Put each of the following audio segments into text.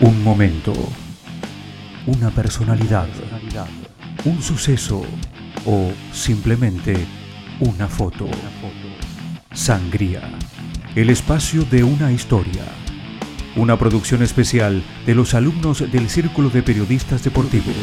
Un momento, una personalidad, un suceso o simplemente una foto. Sangría, el espacio de una historia. Una producción especial de los alumnos del Círculo de Periodistas Deportivos.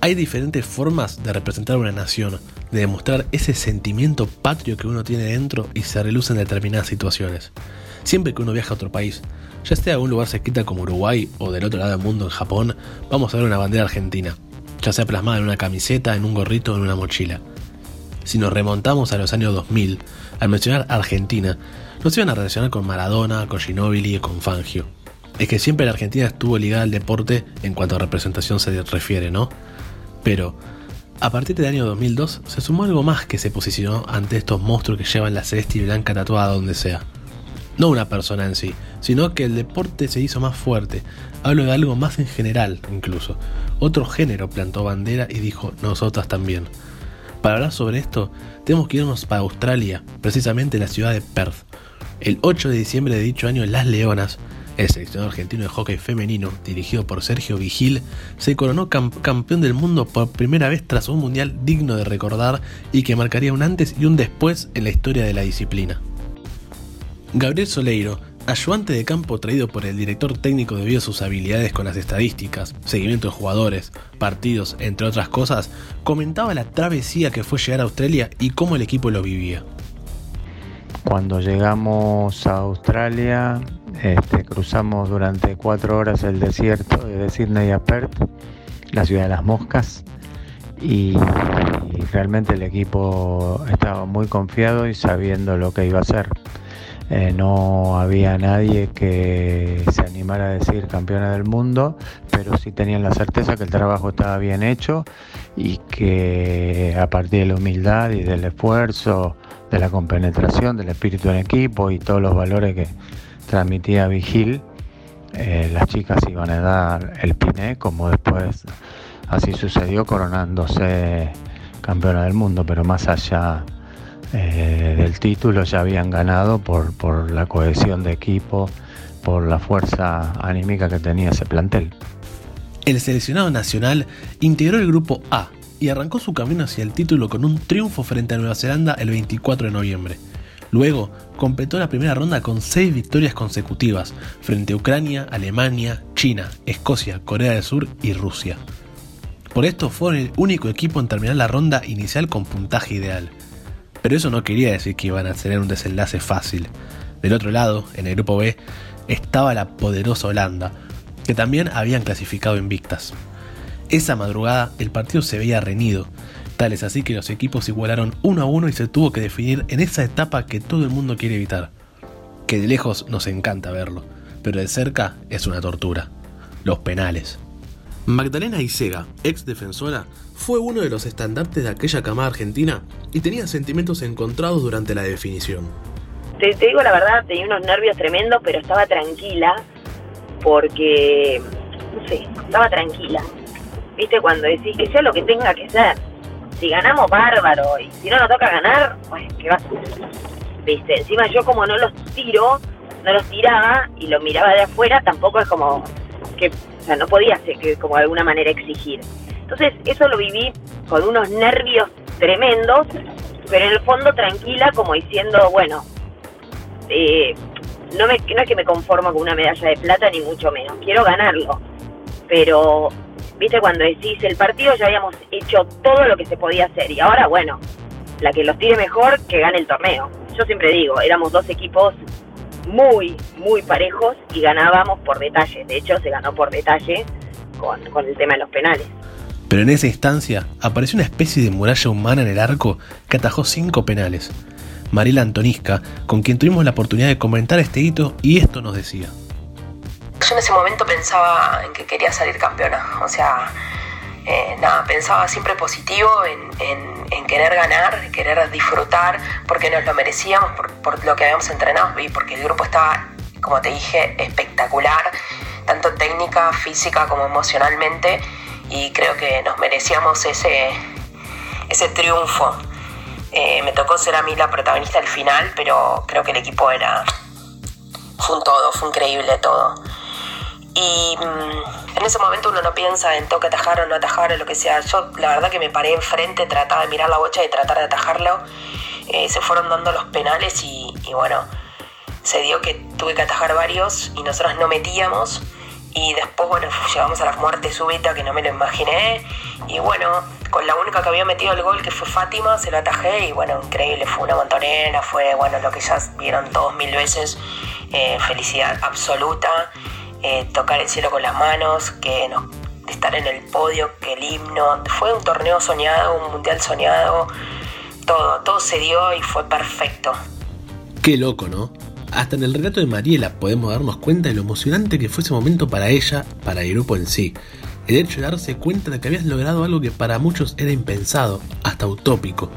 Hay diferentes formas de representar una nación, de demostrar ese sentimiento patrio que uno tiene dentro y se reluce en determinadas situaciones. Siempre que uno viaja a otro país, ya sea a un lugar cerquita como Uruguay o del otro lado del mundo en Japón, vamos a ver una bandera argentina, ya sea plasmada en una camiseta, en un gorrito o en una mochila. Si nos remontamos a los años 2000, al mencionar Argentina, nos iban a relacionar con Maradona, con Ginóbili y con Fangio. Es que siempre la Argentina estuvo ligada al deporte en cuanto a representación se refiere, ¿no? Pero, a partir del año 2002 se sumó algo más que se posicionó ante estos monstruos que llevan la celeste y blanca tatuada donde sea. No una persona en sí, sino que el deporte se hizo más fuerte. Hablo de algo más en general, incluso. Otro género plantó bandera y dijo, nosotras también. Para hablar sobre esto, tenemos que irnos para Australia, precisamente la ciudad de Perth. El 8 de diciembre de dicho año, las Leonas, el seleccionado argentino de hockey femenino, dirigido por Sergio Vigil, se coronó campeón del mundo por primera vez tras un mundial digno de recordar y que marcaría un antes y un después en la historia de la disciplina. Gabriel Soleiro, ayudante de campo traído por el director técnico debido a sus habilidades con las estadísticas, seguimiento de jugadores, partidos, entre otras cosas, comentaba la travesía que fue llegar a Australia y cómo el equipo lo vivía. Cuando llegamos a Australia, este, cruzamos durante cuatro horas el desierto de Sydney a Perth, la ciudad de las moscas, y realmente el equipo estaba muy confiado y sabiendo lo que iba a hacer. Eh, no había nadie que se animara a decir campeona del mundo, pero sí tenían la certeza que el trabajo estaba bien hecho y que a partir de la humildad y del esfuerzo, de la compenetración, del espíritu en equipo y todos los valores que, transmitía Vigil, eh, las chicas iban a dar el piné, como después así sucedió coronándose campeona del mundo, pero más allá eh, del título ya habían ganado por, por la cohesión de equipo, por la fuerza anímica que tenía ese plantel. El seleccionado nacional integró el grupo A y arrancó su camino hacia el título con un triunfo frente a Nueva Zelanda el 24 de noviembre. Luego, completó la primera ronda con seis victorias consecutivas frente a Ucrania, Alemania, China, Escocia, Corea del Sur y Rusia. Por esto fueron el único equipo en terminar la ronda inicial con puntaje ideal. Pero eso no quería decir que iban a tener un desenlace fácil. Del otro lado, en el grupo B, estaba la poderosa Holanda, que también habían clasificado invictas. Esa madrugada el partido se veía reñido, es así que los equipos igualaron uno a uno y se tuvo que definir en esa etapa que todo el mundo quiere evitar. Que de lejos nos encanta verlo, pero de cerca es una tortura. Los penales. Magdalena Isega, ex defensora, fue uno de los estandartes de aquella camada argentina y tenía sentimientos encontrados durante la definición. Te, te, digo la verdad, tenía unos nervios tremendos, pero estaba tranquila porque, no sé, estaba tranquila. ¿Viste? Cuando decís que sea lo que tenga que ser si ganamos, bárbaro. Y si no nos toca ganar, pues, ¿qué va ¿Viste? Encima yo como no los tiro, no los tiraba y los miraba de afuera, tampoco es como que, o sea, no podía ser que, como de alguna manera exigir. Entonces, eso lo viví con unos nervios tremendos, pero en el fondo tranquila, como diciendo, bueno, eh, no, me, no es que me conformo con una medalla de plata, ni mucho menos, quiero ganarlo. Pero viste cuando decís el partido ya habíamos hecho todo lo que se podía hacer y ahora bueno, la que los tire mejor que gane el torneo. Yo siempre digo, éramos dos equipos muy, muy parejos y ganábamos por detalle. De hecho, se ganó por detalle con, con el tema de los penales. Pero en esa instancia apareció una especie de muralla humana en el arco que atajó cinco penales. Mariela Antonisca, con quien tuvimos la oportunidad de comentar este hito, y esto nos decía yo en ese momento pensaba en que quería salir campeona. O sea, eh, nada, pensaba siempre positivo en, querer ganar, querer disfrutar, porque nos lo merecíamos por, lo que habíamos entrenado y porque el grupo estaba, como te dije, espectacular, tanto técnica, física como emocionalmente, y creo que nos merecíamos ese, ese triunfo. Eh, me tocó ser a mí la protagonista al final, pero creo que el equipo era... Fue un todo, fue increíble todo. Y mm, en ese momento uno no piensa en toque atajar o no atajar o lo que sea. Yo la verdad que me paré enfrente, trataba de mirar la bocha y tratar de atajarlo. Eh, se fueron dando los penales y, bueno, se dio que tuve que atajar varios y nosotros no metíamos. Y después, bueno, llegamos a la muerte súbita que no me lo imaginé. Y bueno, con la única que había metido el gol, que fue Fátima, se lo atajé. Y bueno, increíble, fue una montonera, fue bueno lo que ya vieron todos mil veces. Eh, felicidad absoluta. Eh, tocar el cielo con las manos, que no, estar en el podio, que el himno. Fue un torneo soñado, un mundial soñado. Todo, todo se dio y fue perfecto. Qué loco, ¿no? Hasta en el relato de Mariela podemos darnos cuenta de lo emocionante que fue ese momento para ella, para el grupo en sí. El hecho de darse cuenta de que habías logrado algo que para muchos era impensado, hasta utópico.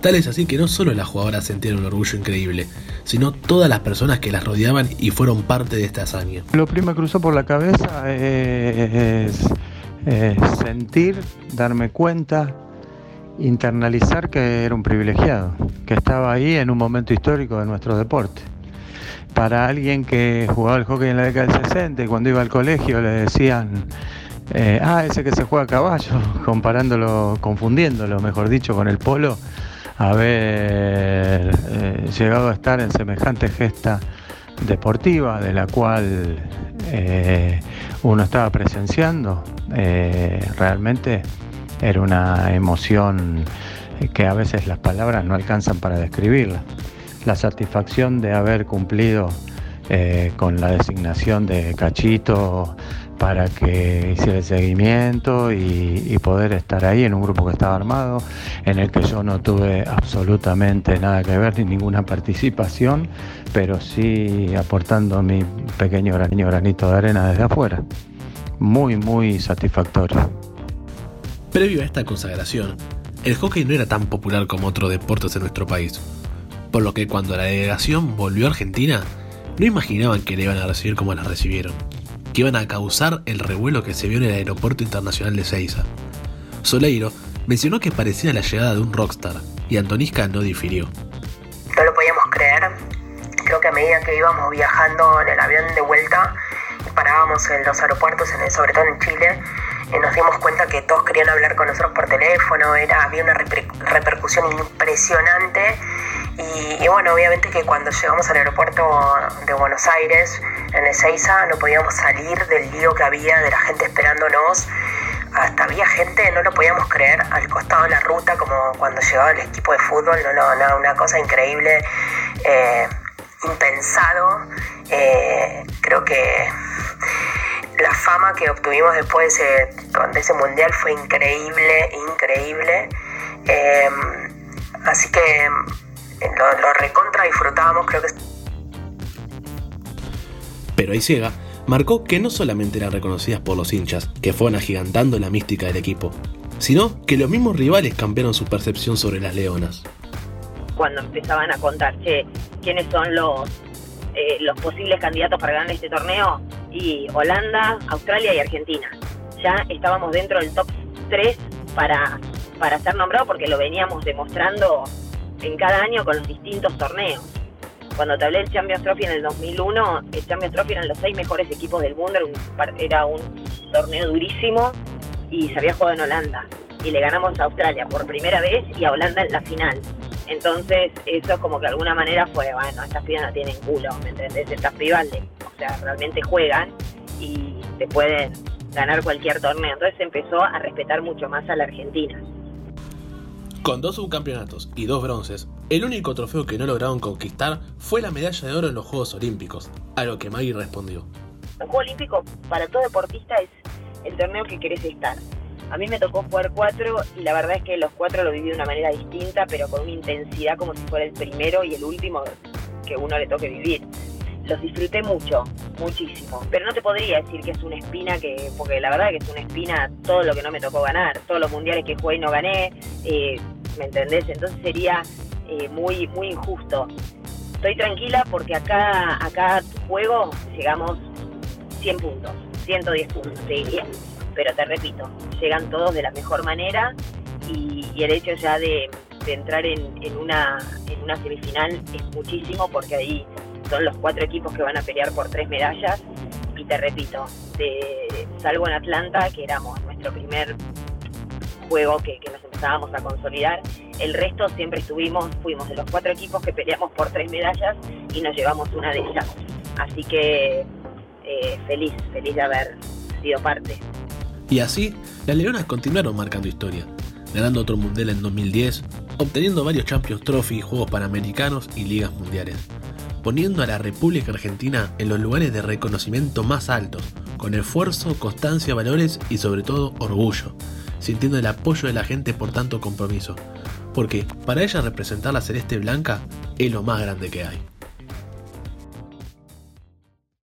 Tal es así que no solo las jugadoras sentían un orgullo increíble, sino todas las personas que las rodeaban y fueron parte de esta hazaña. Lo primero que cruzó por la cabeza es, sentir, darme cuenta, internalizar que era un privilegiado, que estaba ahí en un momento histórico de nuestro deporte para alguien que jugaba el hockey en la década del 60 y cuando iba al colegio le decían, eh, ah, ese que se juega a caballo, comparándolo, confundiéndolo, mejor dicho, con el polo, haber eh, llegado a estar en semejante gesta deportiva de la cual eh, uno estaba presenciando, realmente era una emoción que a veces las palabras no alcanzan para describirla. La satisfacción de haber cumplido eh, con la designación de Cachito para que hiciera el seguimiento y, poder estar ahí en un grupo que estaba armado, en el que yo no tuve absolutamente nada que ver ni ninguna participación, pero sí aportando mi pequeño granito de arena desde afuera. Muy, muy satisfactorio. Previo a esta consagración, el hockey no era tan popular como otros deportes en nuestro país por lo que cuando la delegación volvió a Argentina, no imaginaban que le iban a recibir como la recibieron, que iban a causar el revuelo que se vio en el aeropuerto internacional de Seiza. Soleiro mencionó que parecía la llegada de un rockstar, y Antonisca no difirió. No lo podíamos creer. Creo que a medida que íbamos viajando en el avión de vuelta, parábamos en los aeropuertos, en sobre todo en Chile, y nos dimos cuenta que todos querían hablar con nosotros por teléfono, era, había una repercusión impresionante y, bueno, obviamente que cuando llegamos al aeropuerto de Buenos Aires, en Ezeiza, no podíamos salir del lío que había de la gente esperándonos. Hasta había gente, no lo podíamos creer, al costado de la ruta, como cuando llegaba el equipo de fútbol, no, no, no una cosa increíble, eh, impensado. Eh, creo que la fama que obtuvimos después de ese, ese mundial fue increíble, increíble. Eh, así que lo, recontra disfrutábamos, creo que... Pero ahí llega, marcó que no solamente eran reconocidas por los hinchas, que fueron agigantando la mística del equipo, sino que los mismos rivales cambiaron su percepción sobre las leonas. Cuando empezaban a contar, che, quiénes son los, eh, los posibles candidatos para ganar este torneo, y Holanda, Australia y Argentina. Ya estábamos dentro del top 3 para, para ser nombrados porque lo veníamos demostrando en cada año con los distintos torneos. Cuando te hablé del Champions Trophy en el 2001, el Champions Trophy eran los seis mejores equipos del mundo, era un, torneo durísimo y se había jugado en Holanda. Y le ganamos a Australia por primera vez y a Holanda en la final. Entonces, eso como que de alguna manera fue, bueno, estas pibas no tienen culo, ¿me entendés? Estas pibas, o sea, realmente juegan y te pueden ganar cualquier torneo. Entonces empezó a respetar mucho más a la Argentina. Con dos subcampeonatos y dos bronces, el único trofeo que no lograron conquistar fue la medalla de oro en los Juegos Olímpicos, a lo que Maggie respondió. El Juego Olímpico para todo deportista es el torneo que querés estar. A mí me tocó jugar cuatro y la verdad es que los cuatro lo viví de una manera distinta, pero con una intensidad como si fuera el primero y el último que uno le toque vivir los disfruté mucho, muchísimo. Pero no te podría decir que es una espina que, porque la verdad que es una espina todo lo que no me tocó ganar, todos los mundiales que jugué y no gané, eh, ¿me entendés? Entonces sería eh, muy, muy injusto. Estoy tranquila porque acá, a cada juego llegamos 100 puntos, 110 puntos, te diría. Pero te repito, llegan todos de la mejor manera y, el hecho ya de, entrar en, una, en una semifinal es muchísimo porque ahí son los cuatro equipos que van a pelear por tres medallas y te repito, de, salvo en Atlanta, que éramos nuestro primer juego que, nos empezábamos a consolidar, el resto siempre estuvimos, fuimos de los cuatro equipos que peleamos por tres medallas y nos llevamos una de ellas. Así que eh, feliz, feliz de haber sido parte. Y así, las Leonas continuaron marcando historia, ganando otro mundial en 2010, obteniendo varios Champions Trophy, Juegos Panamericanos y Ligas Mundiales, poniendo a la República Argentina en los lugares de reconocimiento más altos, con esfuerzo, constancia, valores y sobre todo orgullo, sintiendo el apoyo de la gente por tanto compromiso, porque para ella representar la celeste blanca es lo más grande que hay.